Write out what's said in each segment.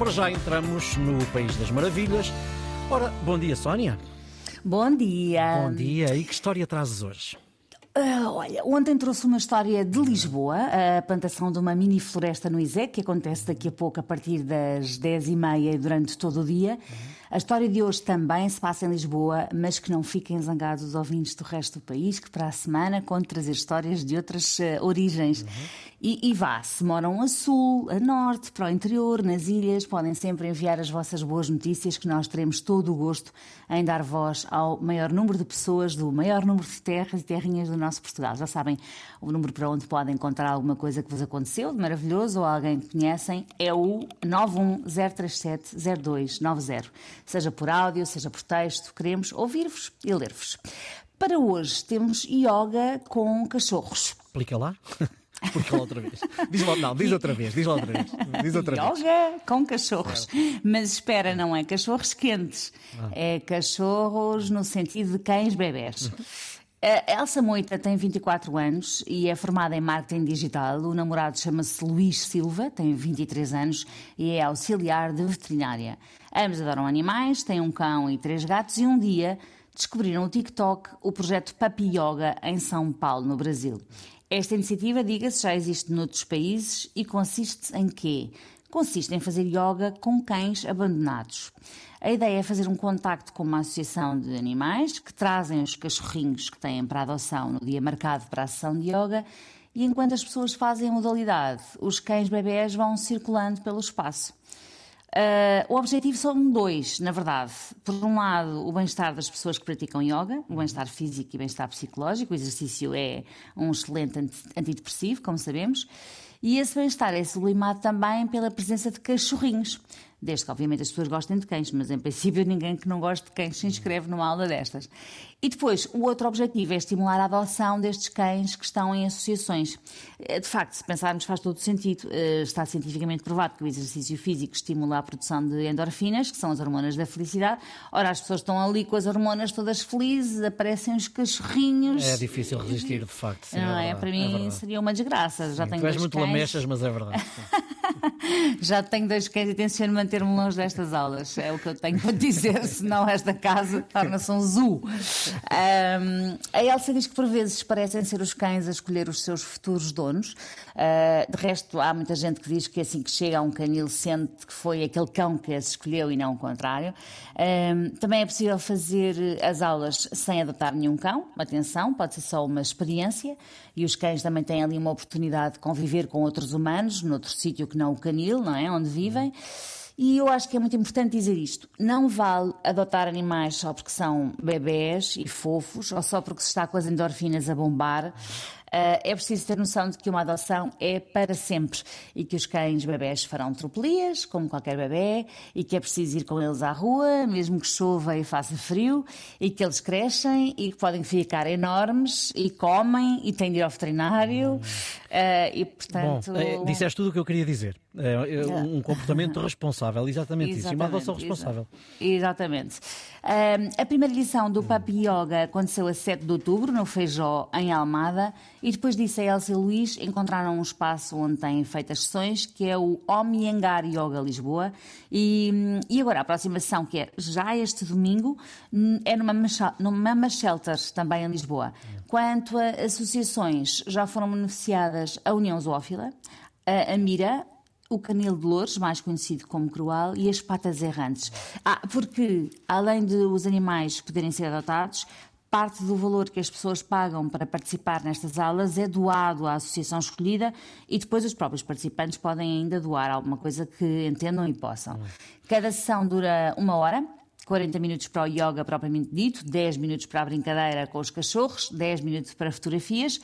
Para já entramos no País das Maravilhas. Ora, bom dia, Sónia. Bom dia. Bom dia. E que história trazes hoje? Uh, olha, ontem trouxe uma história de Lisboa, a plantação de uma mini floresta no ISEC, que acontece daqui a pouco a partir das 10h30 e durante todo o dia. A história de hoje também se passa em Lisboa, mas que não fiquem zangados os ouvintes do resto do país, que para a semana conto trazer histórias de outras uh, origens. Uhum. E, e, vá, se moram a sul, a norte, para o interior, nas ilhas, podem sempre enviar as vossas boas notícias, que nós teremos todo o gosto em dar voz ao maior número de pessoas, do maior número de terras e terrinhas do nosso Portugal. Já sabem o número para onde podem encontrar alguma coisa que vos aconteceu de maravilhoso ou alguém que conhecem, é o 910370290 seja por áudio, seja por texto. Queremos ouvir-vos e ler-vos. Para hoje temos yoga com cachorros. Explica lá. Explica lá outra vez. Diz lá, não, diz outra vez, diz lá outra vez. Diz outra yoga vez. com cachorros. Mas espera, não é cachorros quentes. Ah. É cachorros no sentido de cães bebés. Elsa Moita tem 24 anos e é formada em marketing digital. O namorado chama-se Luís Silva, tem 23 anos e é auxiliar de veterinária. Ambos adoram animais, têm um cão e três gatos e um dia descobriram o TikTok, o projeto Papi Yoga em São Paulo, no Brasil. Esta iniciativa, diga-se, já existe noutros países e consiste em quê? Consiste em fazer yoga com cães abandonados. A ideia é fazer um contacto com uma associação de animais que trazem os cachorrinhos que têm para adoção no dia marcado para a sessão de yoga e enquanto as pessoas fazem a modalidade, os cães bebés vão circulando pelo espaço. Uh, o objetivo são dois, na verdade. Por um lado, o bem-estar das pessoas que praticam yoga, o bem-estar físico e bem-estar psicológico. O exercício é um excelente antidepressivo, como sabemos. E esse bem-estar é sublimado também pela presença de cachorrinhos. Desde que, obviamente, as pessoas gostem de cães, mas em princípio ninguém que não goste de cães se inscreve numa aula destas. E depois, o outro objetivo é estimular a adoção destes cães que estão em associações. Eh, de facto, se pensarmos, faz todo sentido. Eh, está cientificamente provado que o exercício físico estimula a produção de endorfinas, que são as hormonas da felicidade. Ora, as pessoas estão ali com as hormonas todas felizes, aparecem os cachorrinhos. É difícil resistir, de facto. Sim, não é, é? Para mim é seria uma desgraça. Já sim, tenho tu és muito cães. lamechas, mas é verdade. Já tenho dois cães e tenciono manter-me longe destas aulas. É o que eu tenho para dizer, senão esta casa torna-se um zoo. Um, a Elsa diz que por vezes parecem ser os cães a escolher os seus futuros donos. Uh, de resto, há muita gente que diz que assim que chega a um canil sente que foi aquele cão que as escolheu e não o contrário. Um, também é possível fazer as aulas sem adotar nenhum cão. Atenção, pode ser só uma experiência. E os cães também têm ali uma oportunidade de conviver com outros humanos, noutro sítio que não o canil, não é? Onde vivem. E eu acho que é muito importante dizer isto. Não vale adotar animais só porque são bebés e fofos ou só porque se está com as endorfinas a bombar. Uh, é preciso ter noção de que uma adoção é para sempre e que os cães bebés farão tropelias, como qualquer bebê, e que é preciso ir com eles à rua, mesmo que chova e faça frio, e que eles crescem e que podem ficar enormes e comem e têm de ir ao veterinário. Uh, e, portanto... Bom, disseste tudo o que eu queria dizer. É, um comportamento responsável, exatamente, exatamente isso. E uma adoção responsável. Exatamente. Um, a primeira edição do Papi Yoga aconteceu a 7 de outubro, no Feijó, em Almada, e depois disso a Elsa e Luís encontraram um espaço onde têm feito as sessões, que é o Omiengar Yoga Lisboa. E, e agora a próxima sessão, que é já este domingo, é numa, numa Mama Shelter, também em Lisboa. Quanto a associações, já foram beneficiadas a União Zoófila, a Mira, o canil de louros, mais conhecido como crual, e as patas errantes. Ah, porque além de os animais poderem ser adotados, parte do valor que as pessoas pagam para participar nestas aulas é doado à associação escolhida e depois os próprios participantes podem ainda doar alguma coisa que entendam e possam. Cada sessão dura uma hora 40 minutos para o yoga propriamente dito, 10 minutos para a brincadeira com os cachorros, 10 minutos para fotografias.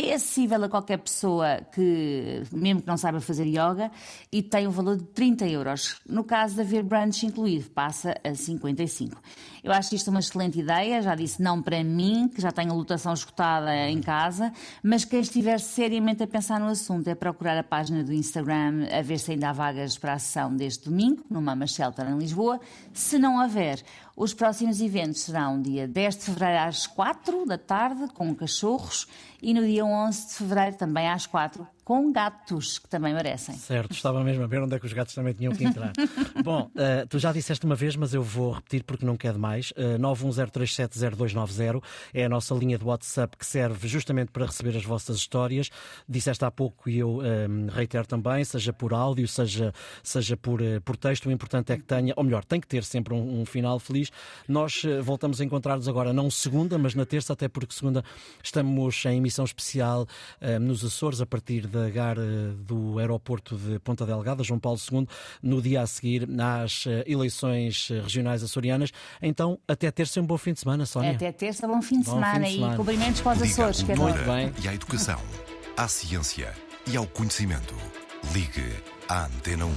É acessível a qualquer pessoa que, mesmo que não saiba fazer yoga, e tem um valor de 30 euros. No caso de haver brunch incluído, passa a 55. Eu acho isto uma excelente ideia, já disse não para mim, que já tenho a lotação esgotada em casa, mas quem estiver seriamente a pensar no assunto é procurar a página do Instagram a ver se ainda há vagas para a sessão deste domingo, no Mama Shelter em Lisboa. Se não houver, os próximos eventos serão dia 10 de fevereiro às 4 da tarde, com cachorros, e no dia 11 de fevereiro, também às 4, com gatos, que também merecem. Certo, estava mesmo a ver onde é que os gatos também tinham que entrar. Bom, uh, tu já disseste uma vez, mas eu vou repetir porque não quer demais. Uh, 910370290 é a nossa linha de WhatsApp que serve justamente para receber as vossas histórias. Disseste há pouco e eu um, reitero também, seja por áudio, seja, seja por, uh, por texto, o importante é que tenha, ou melhor, tem que ter sempre um, um final feliz. Nós uh, voltamos a encontrar-nos agora, não segunda, mas na terça, até porque segunda estamos em emissão especial uh, nos Açores, a partir da GAR do aeroporto de Ponta Delgada, João Paulo II, no dia a seguir às eleições regionais açorianas. Então, até terça, um bom fim de semana, Sónia. Até terça, bom fim de, bom semana, fim de semana, e cumprimentos para os Açores. Que é Muito bem. E à educação, à ciência e ao conhecimento. Ligue à Antena 1.